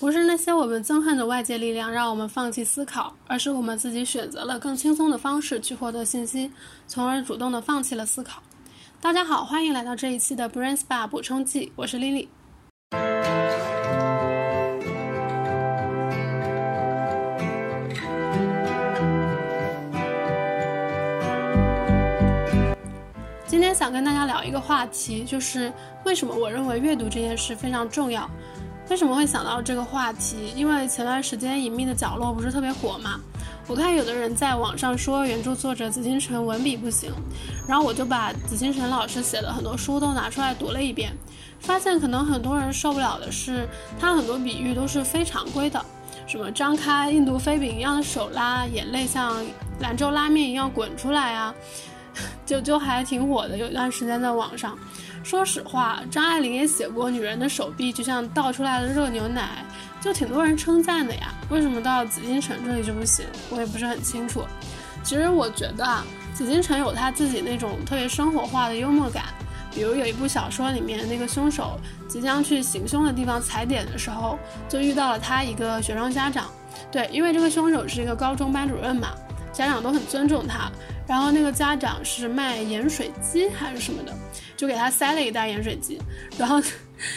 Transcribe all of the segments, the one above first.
不是那些我们憎恨的外界力量让我们放弃思考，而是我们自己选择了更轻松的方式去获得信息，从而主动的放弃了思考。大家好，欢迎来到这一期的 Brain Spa 补充剂，我是 Lily。今天想跟大家聊一个话题，就是为什么我认为阅读这件事非常重要。为什么会想到这个话题？因为前段时间《隐秘的角落》不是特别火嘛，我看有的人在网上说原著作者紫金陈文笔不行，然后我就把紫金陈老师写的很多书都拿出来读了一遍，发现可能很多人受不了的是他很多比喻都是非常规的，什么张开印度飞饼一样的手拉，眼泪像兰州拉面一样滚出来啊，就就还挺火的，有一段时间在网上。说实话，张爱玲也写过女人的手臂就像倒出来的热牛奶，就挺多人称赞的呀。为什么到紫禁城这里就不行？我也不是很清楚。其实我觉得啊，紫禁城有他自己那种特别生活化的幽默感。比如有一部小说里面，那个凶手即将去行凶的地方踩点的时候，就遇到了他一个学生家长。对，因为这个凶手是一个高中班主任嘛，家长都很尊重他。然后那个家长是卖盐水鸡还是什么的，就给他塞了一袋盐水鸡，然后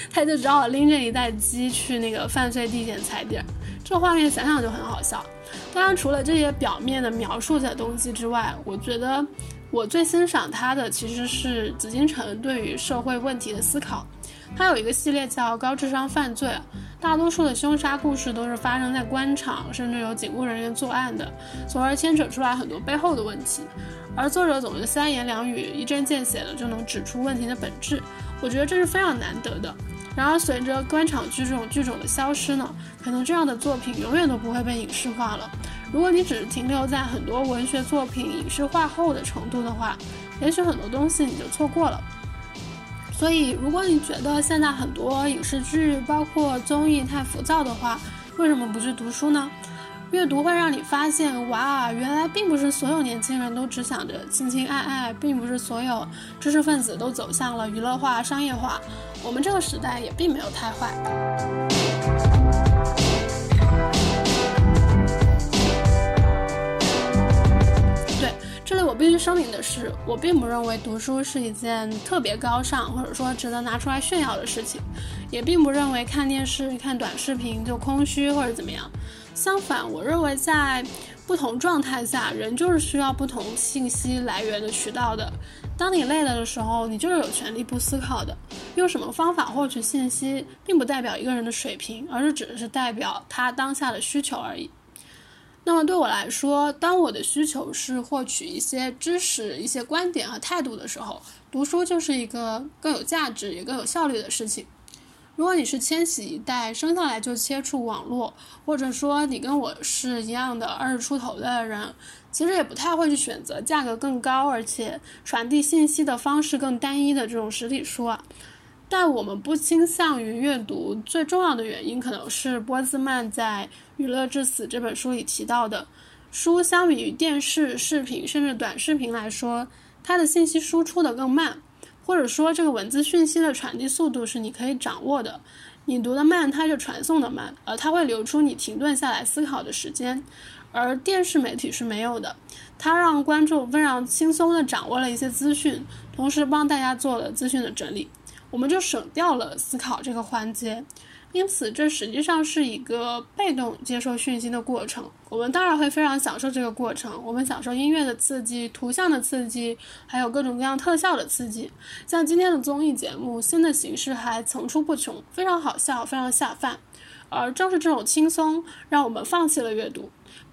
他就只好拎着一袋鸡去那个犯罪地点踩点。这画面想想就很好笑。当然，除了这些表面的描述的东西之外，我觉得我最欣赏他的其实是紫禁城对于社会问题的思考。他有一个系列叫《高智商犯罪》，大多数的凶杀故事都是发生在官场，甚至有警务人员作案的，从而牵扯出来很多背后的问题。而作者总是三言两语、一针见血的就能指出问题的本质，我觉得这是非常难得的。然而，随着官场剧这种剧种的消失呢，可能这样的作品永远都不会被影视化了。如果你只是停留在很多文学作品影视化后的程度的话，也许很多东西你就错过了。所以，如果你觉得现在很多影视剧包括综艺太浮躁的话，为什么不去读书呢？阅读会让你发现，哇，原来并不是所有年轻人都只想着亲亲爱爱，并不是所有知识分子都走向了娱乐化、商业化。我们这个时代也并没有太坏。这里我必须声明的是，我并不认为读书是一件特别高尚或者说值得拿出来炫耀的事情，也并不认为看电视、看短视频就空虚或者怎么样。相反，我认为在不同状态下，人就是需要不同信息来源的渠道的。当你累了的时候，你就是有权利不思考的。用什么方法获取信息，并不代表一个人的水平，而是只是代表他当下的需求而已。那么对我来说，当我的需求是获取一些知识、一些观点和态度的时候，读书就是一个更有价值也更有效率的事情。如果你是千禧一代，生下来就接触网络，或者说你跟我是一样的二十出头的人，其实也不太会去选择价格更高而且传递信息的方式更单一的这种实体书啊。但我们不倾向于阅读，最重要的原因可能是波兹曼在《娱乐至死》这本书里提到的，书相比于电视、视频甚至短视频来说，它的信息输出的更慢，或者说这个文字讯息的传递速度是你可以掌握的。你读的慢，它就传送的慢，而它会留出你停顿下来思考的时间，而电视媒体是没有的，它让观众非常轻松地掌握了一些资讯，同时帮大家做了资讯的整理。我们就省掉了思考这个环节，因此这实际上是一个被动接受讯息的过程。我们当然会非常享受这个过程，我们享受音乐的刺激、图像的刺激，还有各种各样特效的刺激。像今天的综艺节目，新的形式还层出不穷，非常好笑，非常下饭。而正是这种轻松，让我们放弃了阅读。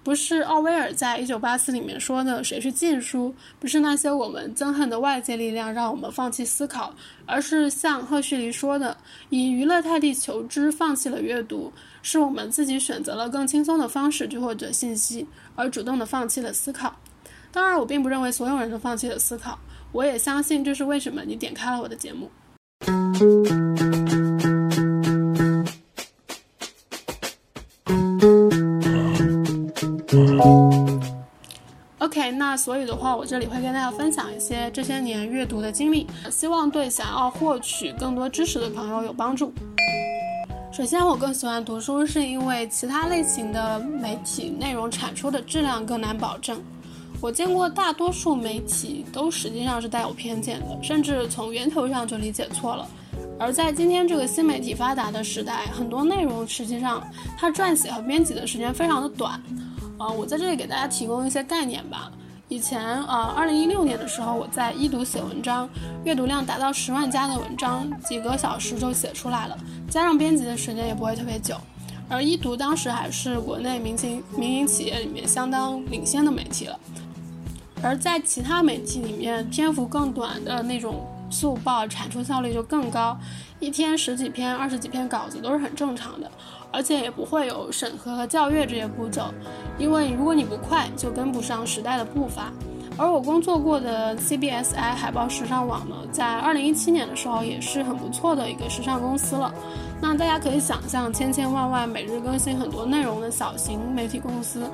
不是奥威尔在《一九八四》里面说的“谁是禁书”，不是那些我们憎恨的外界力量让我们放弃思考，而是像赫胥黎说的，以娱乐代替求知，放弃了阅读，是我们自己选择了更轻松的方式去获得信息，而主动的放弃了思考。当然，我并不认为所有人都放弃了思考，我也相信这是为什么你点开了我的节目。所以的话，我这里会跟大家分享一些这些年阅读的经历，希望对想要获取更多知识的朋友有帮助。首先，我更喜欢读书，是因为其他类型的媒体内容产出的质量更难保证。我见过大多数媒体都实际上是带有偏见的，甚至从源头上就理解错了。而在今天这个新媒体发达的时代，很多内容实际上它撰写和编辑的时间非常的短。呃，我在这里给大家提供一些概念吧。以前，呃，二零一六年的时候，我在一读写文章，阅读量达到十万加的文章，几个小时就写出来了，加上编辑的时间也不会特别久。而一读当时还是国内民营民营企业里面相当领先的媒体了。而在其他媒体里面，篇幅更短的那种速报产出效率就更高，一天十几篇、二十几篇稿子都是很正常的，而且也不会有审核和校阅这些步骤，因为如果你不快，就跟不上时代的步伐。而我工作过的 CBSI 海报时尚网呢，在二零一七年的时候也是很不错的一个时尚公司了。那大家可以想象，千千万万每日更新很多内容的小型媒体公司，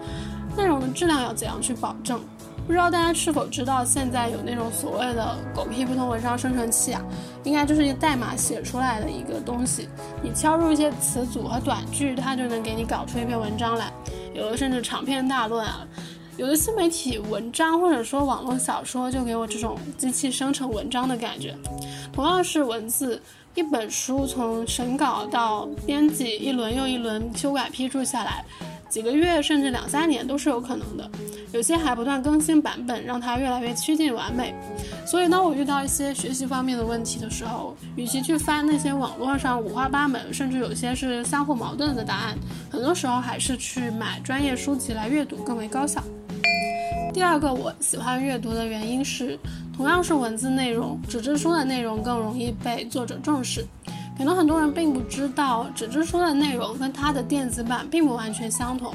内容的质量要怎样去保证？不知道大家是否知道，现在有那种所谓的狗屁不通文章生成器啊，应该就是一个代码写出来的一个东西。你敲入一些词组和短句，它就能给你搞出一篇文章来。有的甚至长篇大论啊，有的新媒体文章或者说网络小说，就给我这种机器生成文章的感觉。同样是文字，一本书从审稿到编辑，一轮又一轮修改批注下来。几个月甚至两三年都是有可能的，有些还不断更新版本，让它越来越趋近完美。所以，当我遇到一些学习方面的问题的时候，与其去翻那些网络上五花八门，甚至有些是相互矛盾的答案，很多时候还是去买专业书籍来阅读更为高效。第二个我喜欢阅读的原因是，同样是文字内容，纸质书的内容更容易被作者重视。可能很多人并不知道，纸质书的内容跟它的电子版并不完全相同，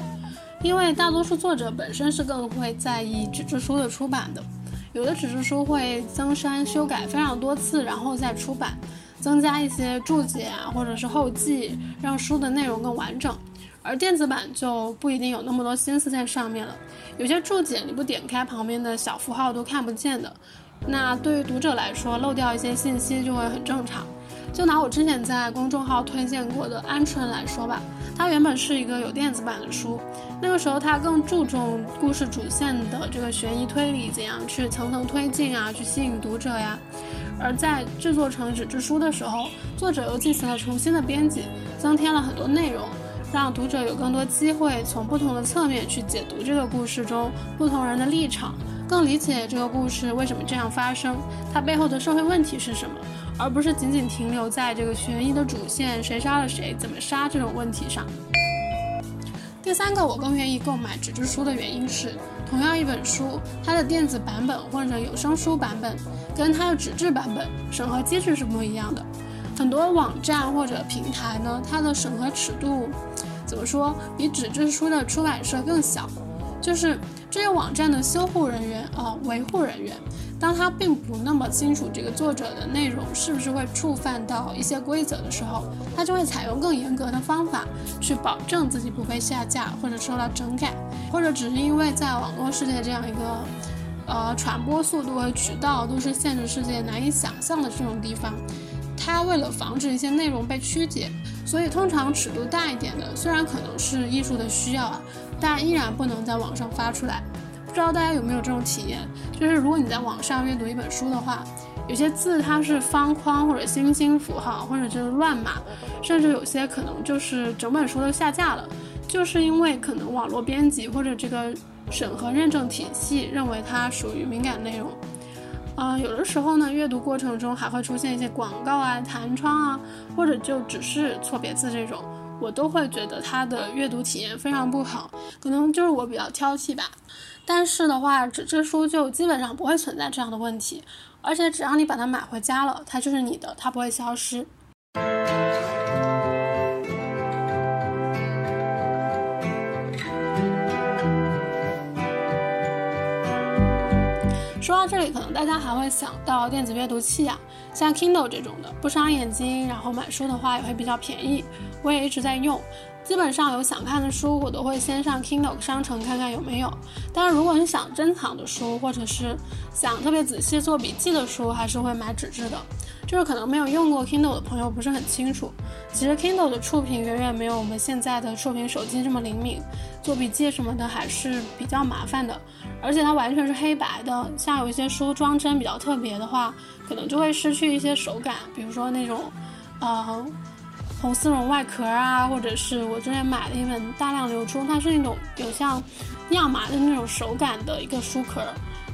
因为大多数作者本身是更会在意纸质书的出版的。有的纸质书会增删修改非常多次，然后再出版，增加一些注解啊，或者是后记，让书的内容更完整。而电子版就不一定有那么多心思在上面了，有些注解你不点开旁边的小符号都看不见的，那对于读者来说漏掉一些信息就会很正常。就拿我之前在公众号推荐过的《鹌鹑》来说吧，它原本是一个有电子版的书，那个时候它更注重故事主线的这个悬疑推理怎样去层层推进啊，去吸引读者呀。而在制作成纸质书的时候，作者又进行了重新的编辑，增添了很多内容，让读者有更多机会从不同的侧面去解读这个故事中不同人的立场，更理解这个故事为什么这样发生，它背后的社会问题是什么。而不是仅仅停留在这个悬疑的主线，谁杀了谁，怎么杀这种问题上。第三个，我更愿意购买纸质书的原因是，同样一本书，它的电子版本或者有声书版本，跟它的纸质版本审核机制是不一样的。很多网站或者平台呢，它的审核尺度，怎么说，比纸质书的出版社更小。就是这些网站的修护人员啊，维护人员。当他并不那么清楚这个作者的内容是不是会触犯到一些规则的时候，他就会采用更严格的方法去保证自己不被下架或者受到整改，或者只是因为在网络世界这样一个，呃，传播速度和渠道都是现实世界难以想象的这种地方，他为了防止一些内容被曲解，所以通常尺度大一点的，虽然可能是艺术的需要啊，但依然不能在网上发出来。不知道大家有没有这种体验，就是如果你在网上阅读一本书的话，有些字它是方框或者星星符号，或者就是乱码，甚至有些可能就是整本书都下架了，就是因为可能网络编辑或者这个审核认证体系认为它属于敏感内容。嗯，有的时候呢，阅读过程中还会出现一些广告啊、弹窗啊，或者就只是错别字这种，我都会觉得它的阅读体验非常不好，可能就是我比较挑剔吧。但是的话，这这书就基本上不会存在这样的问题，而且只要你把它买回家了，它就是你的，它不会消失。说到这里，可能大家还会想到电子阅读器啊，像 Kindle 这种的，不伤眼睛，然后买书的话也会比较便宜，我也一直在用。基本上有想看的书，我都会先上 Kindle 商城看看有没有。但是如果你想珍藏的书，或者是想特别仔细做笔记的书，还是会买纸质的。就是可能没有用过 Kindle 的朋友不是很清楚。其实 Kindle 的触屏远远没有我们现在的触屏手机这么灵敏，做笔记什么的还是比较麻烦的。而且它完全是黑白的，像有一些书装帧比较特别的话，可能就会失去一些手感，比如说那种，呃。红丝绒外壳啊，或者是我之前买的一本《大量流出》，它是那种有像亚麻的那种手感的一个书壳，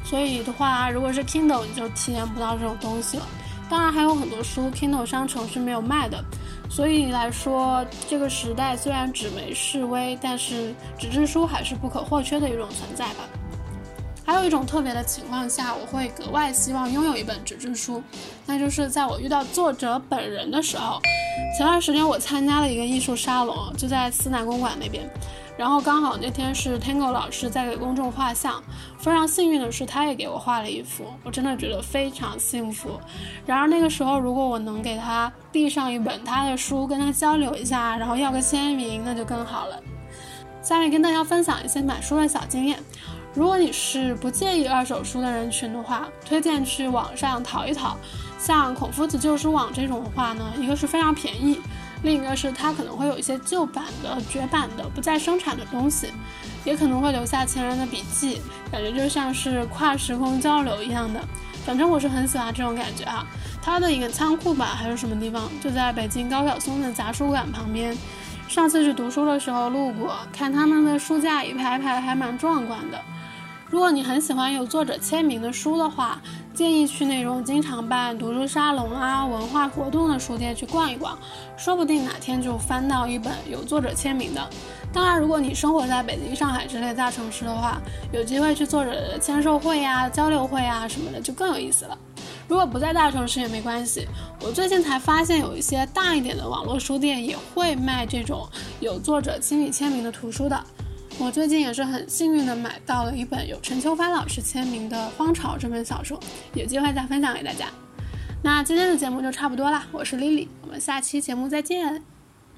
所以的话，如果是 Kindle，你就体验不到这种东西了。当然，还有很多书 Kindle 商城是没有卖的，所以来说，这个时代虽然纸媒式微，但是纸质书还是不可或缺的一种存在吧。还有一种特别的情况下，我会格外希望拥有一本纸质书，那就是在我遇到作者本人的时候。前段时间我参加了一个艺术沙龙，就在思南公馆那边，然后刚好那天是 Tango 老师在给公众画像，非常幸运的是他也给我画了一幅，我真的觉得非常幸福。然而那个时候，如果我能给他递上一本他的书，跟他交流一下，然后要个签名，那就更好了。下面跟大家分享一些买书的小经验。如果你是不介意二手书的人群的话，推荐去网上淘一淘。像孔夫子旧书网这种的话呢，一个是非常便宜，另一个是它可能会有一些旧版的、绝版的、不再生产的东西，也可能会留下前人的笔记，感觉就像是跨时空交流一样的。反正我是很喜欢这种感觉啊。它的一个仓库吧，还是什么地方，就在北京高晓松的杂书馆旁边。上次去读书的时候路过，看他们的书架一排排，还蛮壮观的。如果你很喜欢有作者签名的书的话，建议去那种经常办读书沙龙啊、文化活动的书店去逛一逛，说不定哪天就翻到一本有作者签名的。当然，如果你生活在北京、上海之类大城市的话，有机会去作者的签售会呀、交流会啊什么的就更有意思了。如果不在大城市也没关系，我最近才发现有一些大一点的网络书店也会卖这种有作者亲笔签名的图书的。我最近也是很幸运的买到了一本有陈秋帆老师签名的《荒潮》这本小说，有机会再分享给大家。那今天的节目就差不多啦，我是 Lily，我们下期节目再见。